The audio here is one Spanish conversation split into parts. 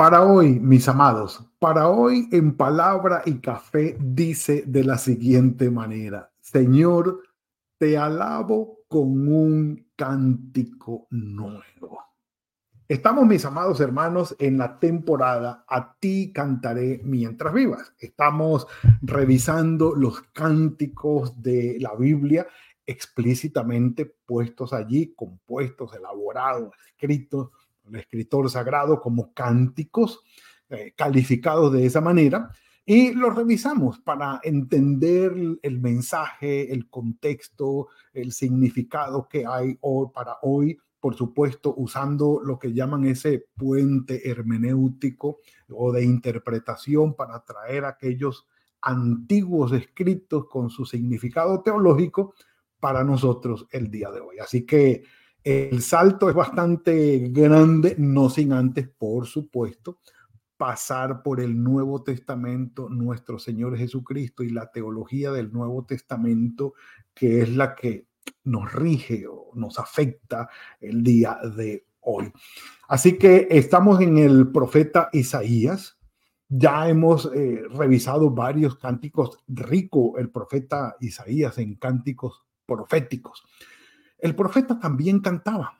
Para hoy, mis amados, para hoy en palabra y café dice de la siguiente manera, Señor, te alabo con un cántico nuevo. Estamos, mis amados hermanos, en la temporada A ti cantaré mientras vivas. Estamos revisando los cánticos de la Biblia explícitamente puestos allí, compuestos, elaborados, escritos el escritor sagrado como cánticos eh, calificados de esa manera y los revisamos para entender el mensaje, el contexto, el significado que hay para hoy, por supuesto, usando lo que llaman ese puente hermenéutico o de interpretación para traer aquellos antiguos escritos con su significado teológico para nosotros el día de hoy. Así que el salto es bastante grande, no sin antes, por supuesto, pasar por el Nuevo Testamento, nuestro Señor Jesucristo y la teología del Nuevo Testamento, que es la que nos rige o nos afecta el día de hoy. Así que estamos en el profeta Isaías. Ya hemos eh, revisado varios cánticos, rico el profeta Isaías en cánticos proféticos. El profeta también cantaba.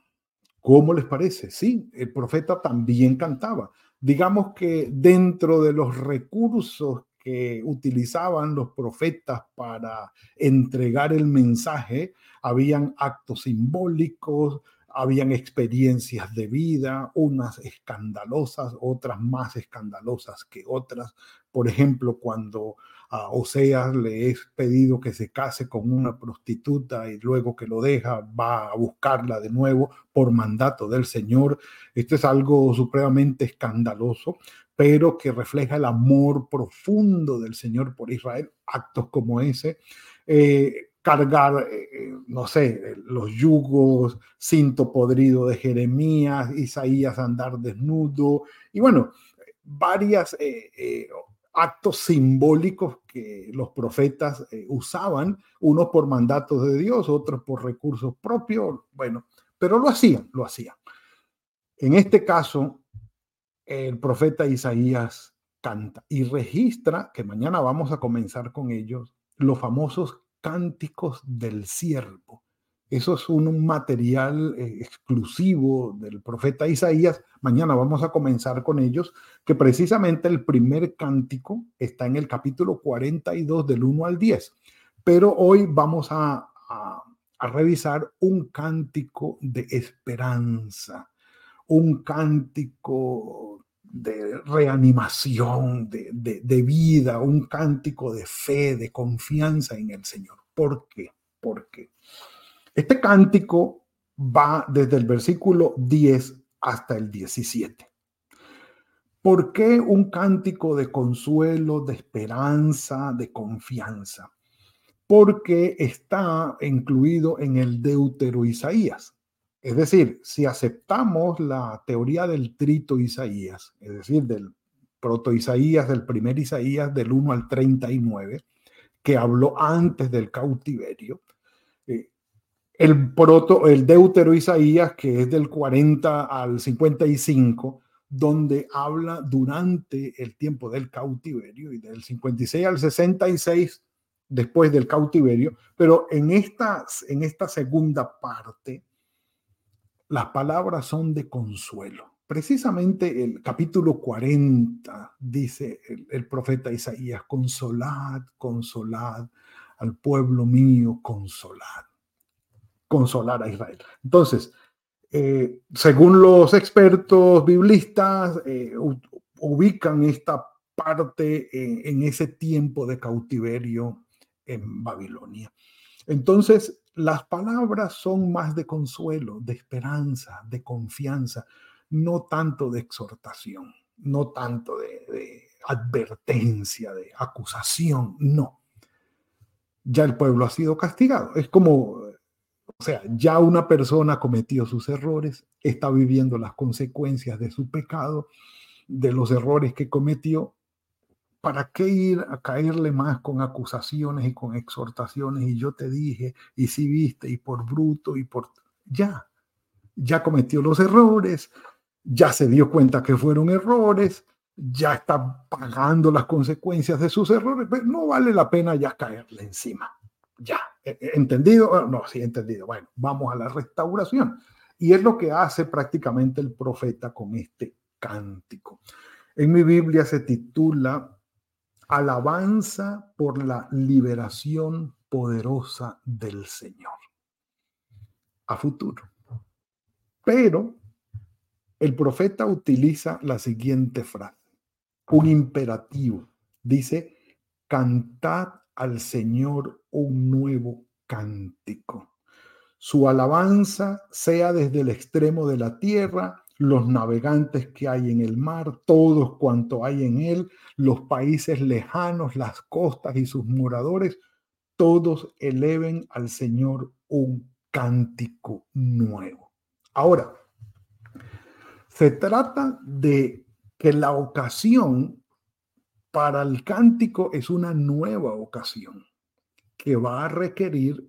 ¿Cómo les parece? Sí, el profeta también cantaba. Digamos que dentro de los recursos que utilizaban los profetas para entregar el mensaje, habían actos simbólicos, habían experiencias de vida, unas escandalosas, otras más escandalosas que otras. Por ejemplo, cuando a Oseas le es pedido que se case con una prostituta y luego que lo deja va a buscarla de nuevo por mandato del Señor. Esto es algo supremamente escandaloso, pero que refleja el amor profundo del Señor por Israel. Actos como ese. Eh, cargar, eh, eh, no sé, los yugos, cinto podrido de Jeremías, Isaías andar desnudo, y bueno, varias actos simbólicos que los profetas eh, usaban, unos por mandatos de Dios, otros por recursos propios, bueno, pero lo hacían, lo hacían. En este caso, el profeta Isaías canta y registra, que mañana vamos a comenzar con ellos, los famosos cánticos del siervo. Eso es un, material eh, exclusivo del profeta Isaías. Mañana vamos a comenzar con ellos, que precisamente el primer cántico está en el capítulo 42 del 1 al 10. Pero hoy vamos a, revisar un cántico de esperanza, un cántico de reanimación, de, de, vida, un cántico de fe, de confianza en el Señor. ¿Por qué? ¿Por qué? Este cántico va desde el versículo 10 hasta el 17. ¿Por qué un cántico de consuelo, de esperanza, de confianza? Porque está incluido en el Deutero Isaías. Es decir, si aceptamos la teoría del trito Isaías, es decir, del proto Isaías, del primer Isaías del 1 al 39, que habló antes del cautiverio, el proto, el deutero Isaías, que es del 40 al 55, donde habla durante el tiempo del cautiverio y del 56 al 66 después del cautiverio, pero en esta, en esta segunda parte las palabras son de consuelo. Precisamente el capítulo 40 dice el, el profeta Isaías, consolad, consolad al pueblo mío, consolad consolar a Israel. Entonces, eh, según los expertos biblistas, eh, ubican esta parte en, ese tiempo de cautiverio en Babilonia. Entonces, las palabras son más de consuelo, de esperanza, de confianza, no tanto de exhortación, no tanto de, advertencia, de acusación, no. Ya el pueblo ha sido castigado. Es como, o sea, ya una persona cometió sus errores, está viviendo las consecuencias de su pecado, de los errores que cometió. ¿Para qué ir a caerle más con acusaciones y con exhortaciones? Y yo te dije, y si viste, y por bruto, y por... Ya, ya cometió los errores, ya se dio cuenta que fueron errores, ya está pagando las consecuencias de sus errores, pero no vale la pena ya caerle encima. Ya, ¿e-, e-, ¿entendido? Ah, no, sí, entendido. Bueno, vamos a la restauración. Y es lo que hace prácticamente el profeta con este cántico. En mi Biblia se titula Alabanza por la liberación poderosa del Señor. A futuro. Pero el profeta utiliza la siguiente frase un imperativo. Dice, cantad al Señor un nuevo cántico. Su alabanza sea desde el extremo de la tierra, los navegantes que hay en el mar, todos cuanto hay en él, los países lejanos, las costas y sus moradores, todos eleven al Señor un cántico nuevo. Ahora, se trata de que la ocasión para el cántico es una nueva ocasión que va a requerir,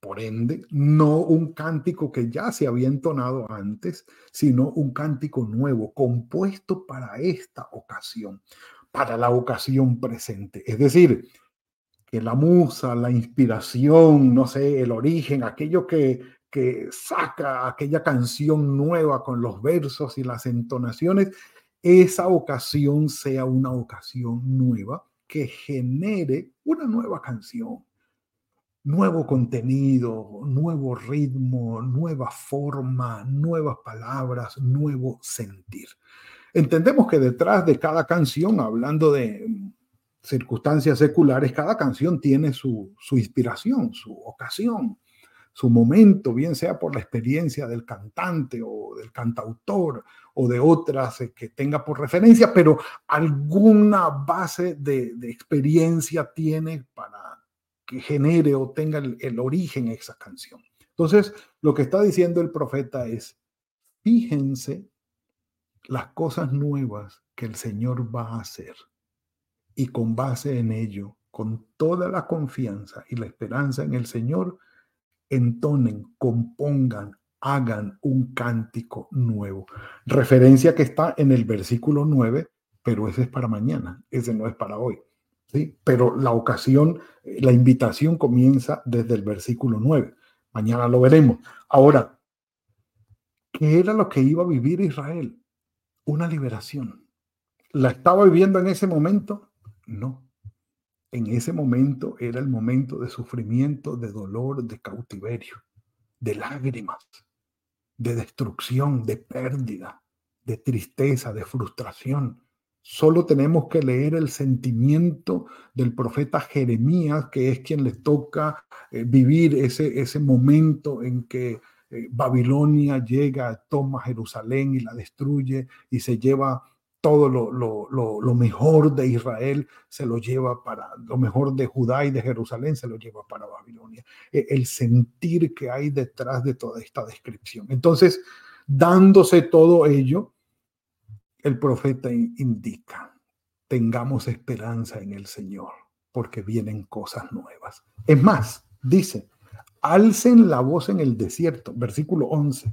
por ende, no un cántico que ya se había entonado antes, sino un cántico nuevo, compuesto para esta ocasión, para la ocasión presente. Es decir, que la musa, la inspiración, no sé, el origen, aquello que, saca aquella canción nueva con los versos y las entonaciones, esa ocasión sea una ocasión nueva que genere una nueva canción, nuevo contenido, nuevo ritmo, nueva forma, nuevas palabras, nuevo sentir. Entendemos que detrás de cada canción, hablando de circunstancias seculares, cada canción tiene su, su inspiración, su ocasión, su momento, bien sea por la experiencia del cantante o del cantautor o de otras eh, que tenga por referencia, pero alguna base de, experiencia tiene para que genere o tenga el, el origen esa canción. Entonces, lo que está diciendo el profeta es, fíjense las cosas nuevas que el Señor va a hacer y con base en ello, con toda la confianza y la esperanza en el Señor, entonen, compongan, hagan un cántico nuevo. Referencia que está en el versículo 9, pero ese es para mañana, ese no es para hoy. ¿sí? Pero la ocasión, la invitación comienza desde el versículo 9. Mañana lo veremos. Ahora, ¿qué era lo que iba a vivir Israel? Una liberación. ¿La estaba viviendo en ese momento? No en ese momento era el momento de sufrimiento, de dolor, de cautiverio, de lágrimas, de destrucción, de pérdida, de tristeza, de frustración. Solo tenemos que leer el sentimiento del profeta Jeremías, que es quien le toca eh, vivir ese, ese momento en que eh, Babilonia llega, toma Jerusalén y la destruye y se lleva todo lo, mejor de Israel se lo lleva para, lo mejor de Judá y de Jerusalén se lo lleva para Babilonia. E, el sentir que hay detrás de toda esta descripción. Entonces, dándose todo ello, el profeta indica, tengamos esperanza en el Señor, porque vienen cosas nuevas. Es más, dice, alcen la voz en el desierto, versículo 11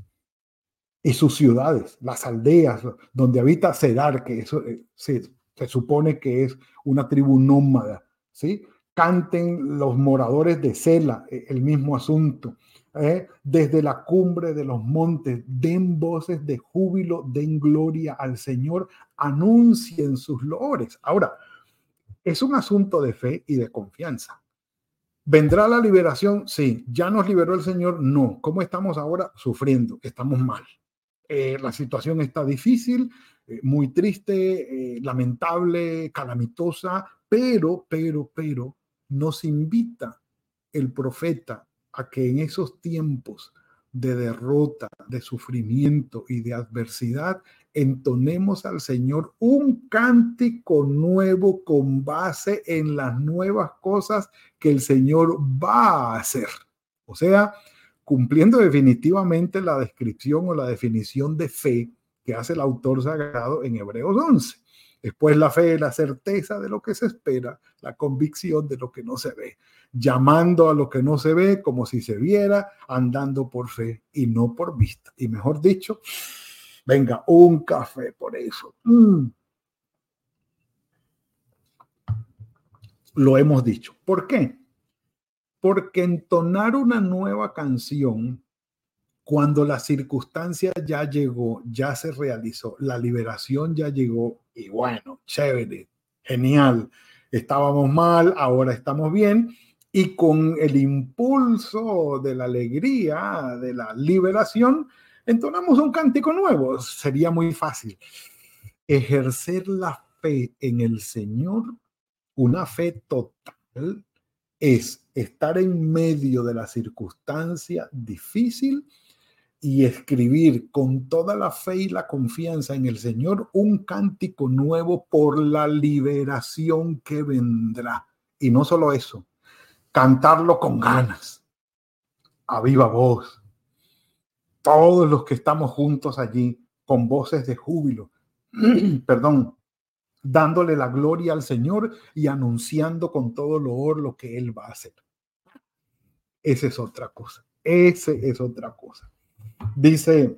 y sus ciudades, las aldeas donde habita Cedar, que eso eh, se, supone que es una tribu nómada, ¿sí? Canten los moradores de Sela, eh, el mismo asunto. ¿eh? Desde la cumbre de los montes, den voces de júbilo, den gloria al Señor, anuncien sus loores. Ahora, es un asunto de fe y de confianza. ¿Vendrá la liberación? Sí. ¿Ya nos liberó el Señor? No. ¿Cómo estamos ahora? Sufriendo. Estamos mal. Eh, la situación está difícil, eh, muy triste, eh, lamentable, calamitosa, pero, pero, pero nos invita el profeta a que en esos tiempos de derrota, de sufrimiento y de adversidad, entonemos al Señor un cántico nuevo con base en las nuevas cosas que el Señor va a hacer. O sea, cumpliendo definitivamente la descripción o la definición de fe que hace el autor sagrado en Hebreos 11. Después la fe es la certeza de lo que se espera, la convicción de lo que no se ve, llamando a lo que no se ve como si se viera, andando por fe y no por vista. Y mejor dicho, venga, un café por eso. Mm. Lo hemos dicho. ¿Por qué? Porque entonar una nueva canción cuando la circunstancia ya llegó, ya se realizó, la liberación ya llegó y bueno, chévere, genial, estábamos mal, ahora estamos bien y con el impulso de la alegría, de la liberación, entonamos un cántico nuevo. Sería muy fácil. Ejercer la fe en el Señor, una fe total, es estar en medio de la circunstancia difícil y escribir con toda la fe y la confianza en el Señor un cántico nuevo por la liberación que vendrá. Y no solo eso, cantarlo con ganas, a viva voz. Todos los que estamos juntos allí con voces de júbilo, perdón, dándole la gloria al Señor y anunciando con todo loor lo que Él va a hacer. Esa es otra cosa. Ese es otra cosa. Dice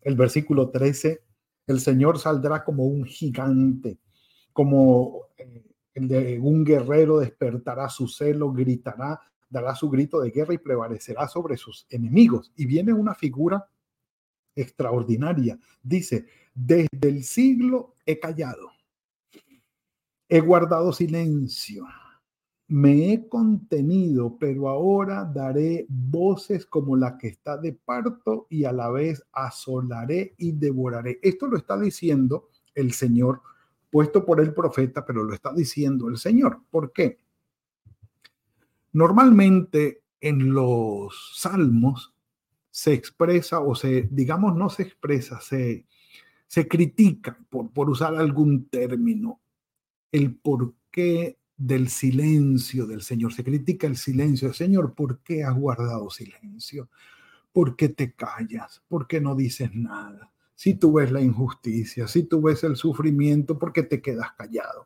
el versículo 13, el Señor saldrá como un gigante, como eh, el de un guerrero despertará su celo, gritará, dará su grito de guerra y prevalecerá sobre sus enemigos. Y viene una figura extraordinaria. Dice, desde el siglo he callado, he guardado silencio me he contenido, pero ahora daré voces como la que está de parto y a la vez asolaré y devoraré. Esto lo está diciendo el Señor, puesto por el profeta, pero lo está diciendo el Señor. ¿Por qué? Normalmente en los salmos se expresa o se, digamos, no se expresa, se, se critica, por, por usar algún término, el por qué del silencio del Señor. Se critica el silencio. Señor, ¿por qué has guardado silencio? ¿Por qué te callas? ¿Por qué no dices nada? Si tú ves la injusticia, si tú ves el sufrimiento, ¿por qué te quedas callado?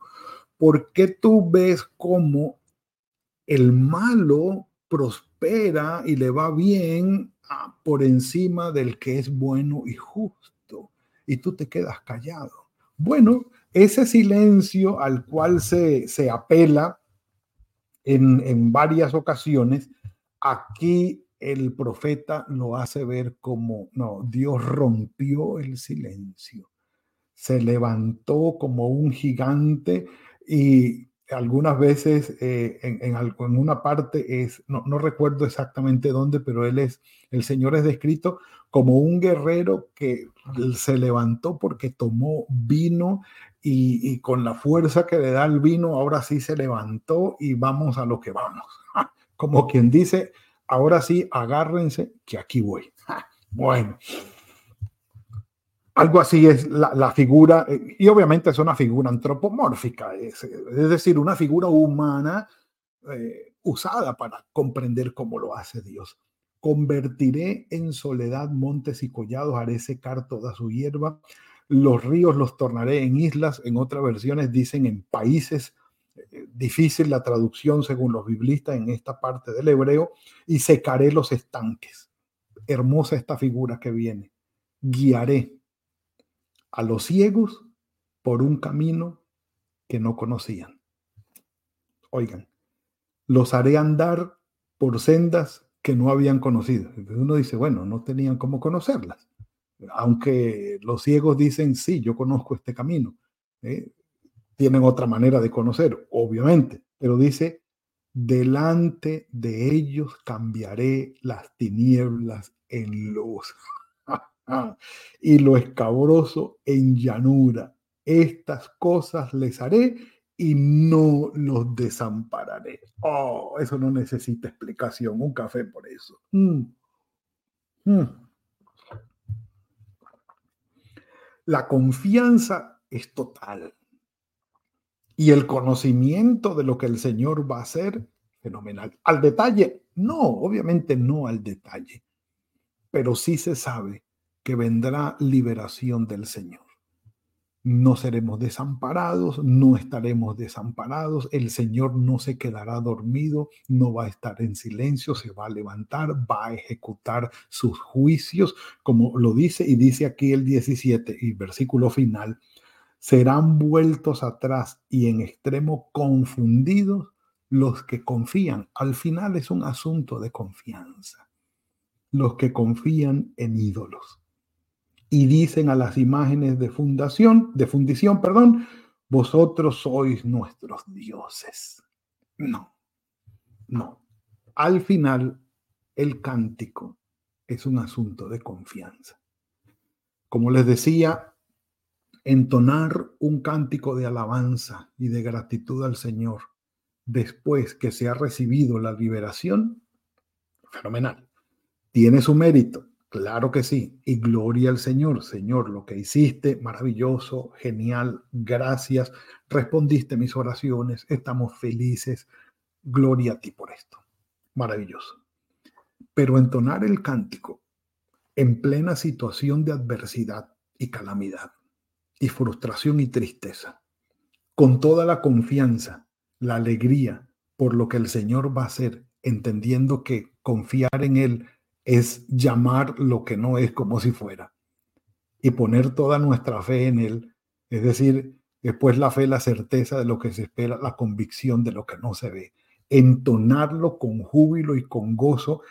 ¿Por qué tú ves cómo el malo prospera y le va bien ah, por encima del que es bueno y justo? Y tú te quedas callado. Bueno, ese silencio al cual se, apela en, varias ocasiones, aquí el profeta lo hace ver como, no, Dios rompió el silencio, se levantó como un gigante y algunas veces eh, en, en, una parte es, no, no, recuerdo exactamente dónde, pero él es, el Señor es descrito como un guerrero que se levantó porque tomó vino y, con la fuerza que le da el vino, ahora sí se levantó y vamos a lo que vamos. Como quien dice, ahora sí, agárrense que aquí voy. Bueno, algo así es la, figura, y obviamente es una figura antropomórfica, es, decir, una figura humana eh, usada para comprender cómo lo hace Dios. Convertiré en soledad montes y collados, haré secar toda su hierba, los ríos los tornaré en islas, en otras versiones dicen en países, eh, difícil la traducción según los biblistas en esta parte del hebreo, y secaré los estanques. Hermosa esta figura que viene. Guiaré a los ciegos por un camino que no conocían. Oigan, los haré andar por sendas que no habían conocido. uno dice, bueno, no tenían cómo conocerlas aunque los ciegos dicen, sí, yo conozco este camino, ¿eh? tienen otra manera de conocer, obviamente, pero dice, delante de ellos cambiaré las tinieblas en luz y lo escabroso en llanura. Estas cosas les haré y no los desampararé. Oh, eso no necesita explicación, un café por eso. Mm. Hmm. La confianza es total. Y el conocimiento de lo que el Señor va a hacer, fenomenal. Al detalle, no, obviamente no al detalle, pero sí se sabe que vendrá liberación del Señor no seremos desamparados, no estaremos desamparados, el Señor no se quedará dormido, no va a estar en silencio, se va a levantar, va a ejecutar sus juicios, como lo dice y dice aquí el 17 y versículo final, serán vueltos atrás y en extremo confundidos los que confían. Al final es un asunto de confianza, los que confían en ídolos y dicen a las imágenes de fundación, de fundición, perdón, vosotros sois nuestros dioses. No, no. Al final, el cántico es un asunto de confianza. Como les decía, entonar un cántico de alabanza y de gratitud al Señor después que se ha recibido la liberación, fenomenal. Tiene su mérito, Claro que sí. Y gloria al Señor. Señor, lo que hiciste, maravilloso, genial. Gracias. Respondiste mis oraciones. Estamos felices. Gloria a ti por esto. Maravilloso. Pero entonar el cántico en plena situación de adversidad y calamidad y frustración y tristeza, con toda la confianza, la alegría por lo que el Señor va a hacer, entendiendo que confiar en Él es llamar lo que no es como si fuera y poner toda nuestra fe en Él. Es decir, después la fe, la certeza de lo que se espera, la convicción de lo que no se ve. Entonarlo con júbilo y con gozo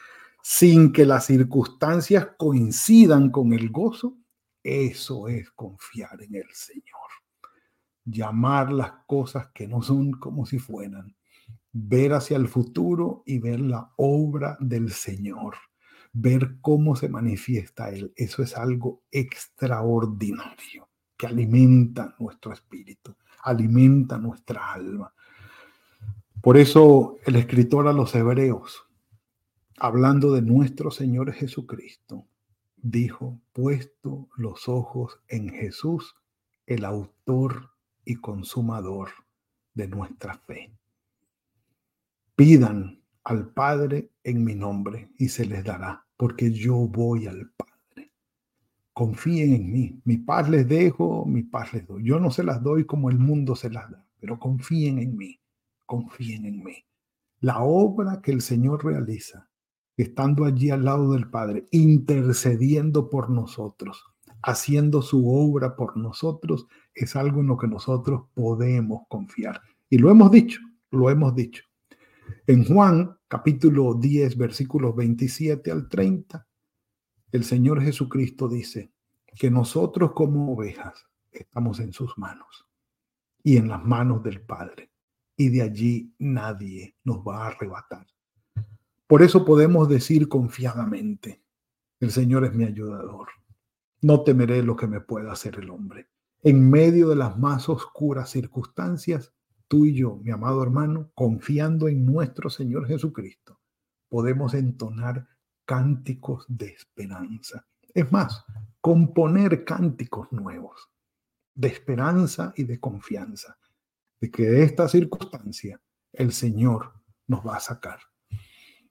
sin que las circunstancias coincidan con el gozo. Eso es confiar en el Señor. Llamar las cosas que no son como si fueran. Ver hacia el futuro y ver la obra del Señor ver cómo se manifiesta Él. Eso es algo extraordinario que alimenta nuestro espíritu, alimenta nuestra alma. Por eso el escritor a los hebreos, hablando de nuestro Señor Jesucristo, dijo, puesto los ojos en Jesús, el autor y consumador de nuestra fe. Pidan al Padre en mi nombre y se les dará, porque yo voy al Padre. Confíen en mí. Mi paz les dejo, mi paz les doy. Yo no se las doy como el mundo se las da, pero confíen en mí. Confíen en mí. La obra que el Señor realiza, estando allí al lado del Padre, intercediendo por nosotros, haciendo su obra por nosotros, es algo en lo que nosotros podemos confiar. Y lo hemos dicho, lo hemos dicho. En Juan capítulo 10, versículos 27 al 30, el Señor Jesucristo dice que nosotros como ovejas estamos en sus manos y en las manos del Padre. Y de allí nadie nos va a arrebatar. Por eso podemos decir confiadamente, el Señor es mi ayudador. No temeré lo que me pueda hacer el hombre. En medio de las más oscuras circunstancias, tú y yo, mi amado hermano, confiando en nuestro Señor Jesucristo, podemos entonar cánticos de esperanza. Es más, componer cánticos nuevos de esperanza y de confianza, de que de esta circunstancia el Señor nos va a sacar.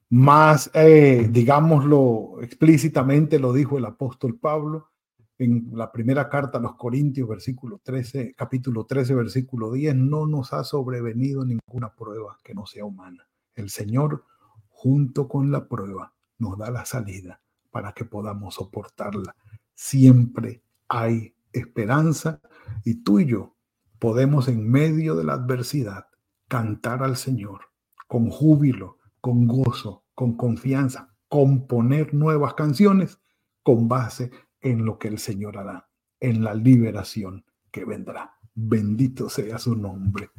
Más, eh, digámoslo explícitamente, lo dijo el apóstol Pablo, en la primera carta a los Corintios, versículo 13, capítulo 13, versículo 10, no nos ha sobrevenido ninguna prueba que no sea humana. El Señor, junto con la prueba, nos da la salida para que podamos soportarla. Siempre hay esperanza y tú y yo podemos en medio de la adversidad cantar al Señor con júbilo, con gozo, con confianza, componer nuevas canciones con base en lo que el Señor hará, en la liberación que vendrá. Bendito sea su nombre.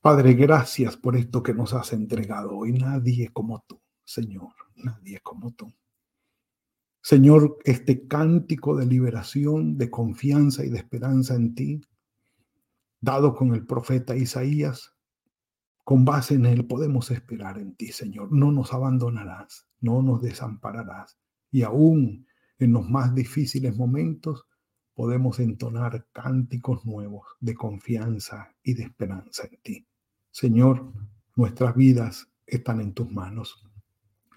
Padre, gracias por esto que nos has entregado hoy. Nadie como tú, Señor, nadie como tú. Señor, este cántico de liberación, de confianza y de esperanza en ti, dado con el profeta Isaías, con base en él podemos esperar en ti, Señor. No nos abandonarás, no nos desampararás Y aún en los más difíciles momentos podemos entonar cánticos nuevos de confianza y de esperanza en ti. Señor, nuestras vidas están en tus manos.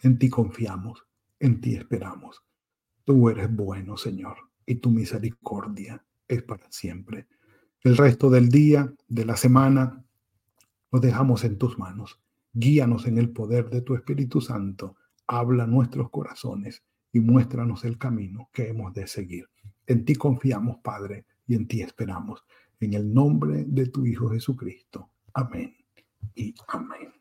En ti confiamos, en ti esperamos. Tú eres bueno, Señor, y tu misericordia es para siempre. El resto del día, de la semana, lo dejamos en tus manos. Guíanos en el poder de tu Espíritu Santo. Habla nuestros corazones y muéstranos el camino que hemos de seguir. En ti confiamos, Padre, y en ti esperamos. En el nombre de tu Hijo Jesucristo. Amén y amén.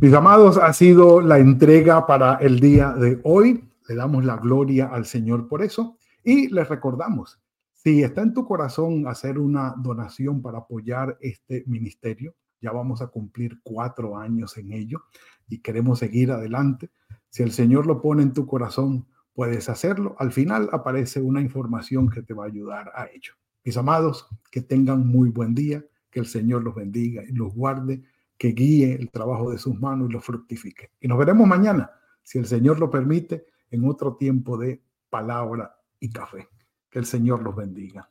Mis amados, ha sido la entrega para el día de hoy. Le damos la gloria al Señor por eso. Y les recordamos, si está en tu corazón hacer una donación para apoyar este ministerio, ya vamos a cumplir cuatro años en ello y queremos seguir adelante. Si el Señor lo pone en tu corazón, puedes hacerlo. Al final aparece una información que te va a ayudar a ello. Mis amados, que tengan muy buen día, que el Señor los bendiga y los guarde, que guíe el trabajo de sus manos y los fructifique. Y nos veremos mañana, si el Señor lo permite, en otro tiempo de palabra y café. Que el Señor los bendiga.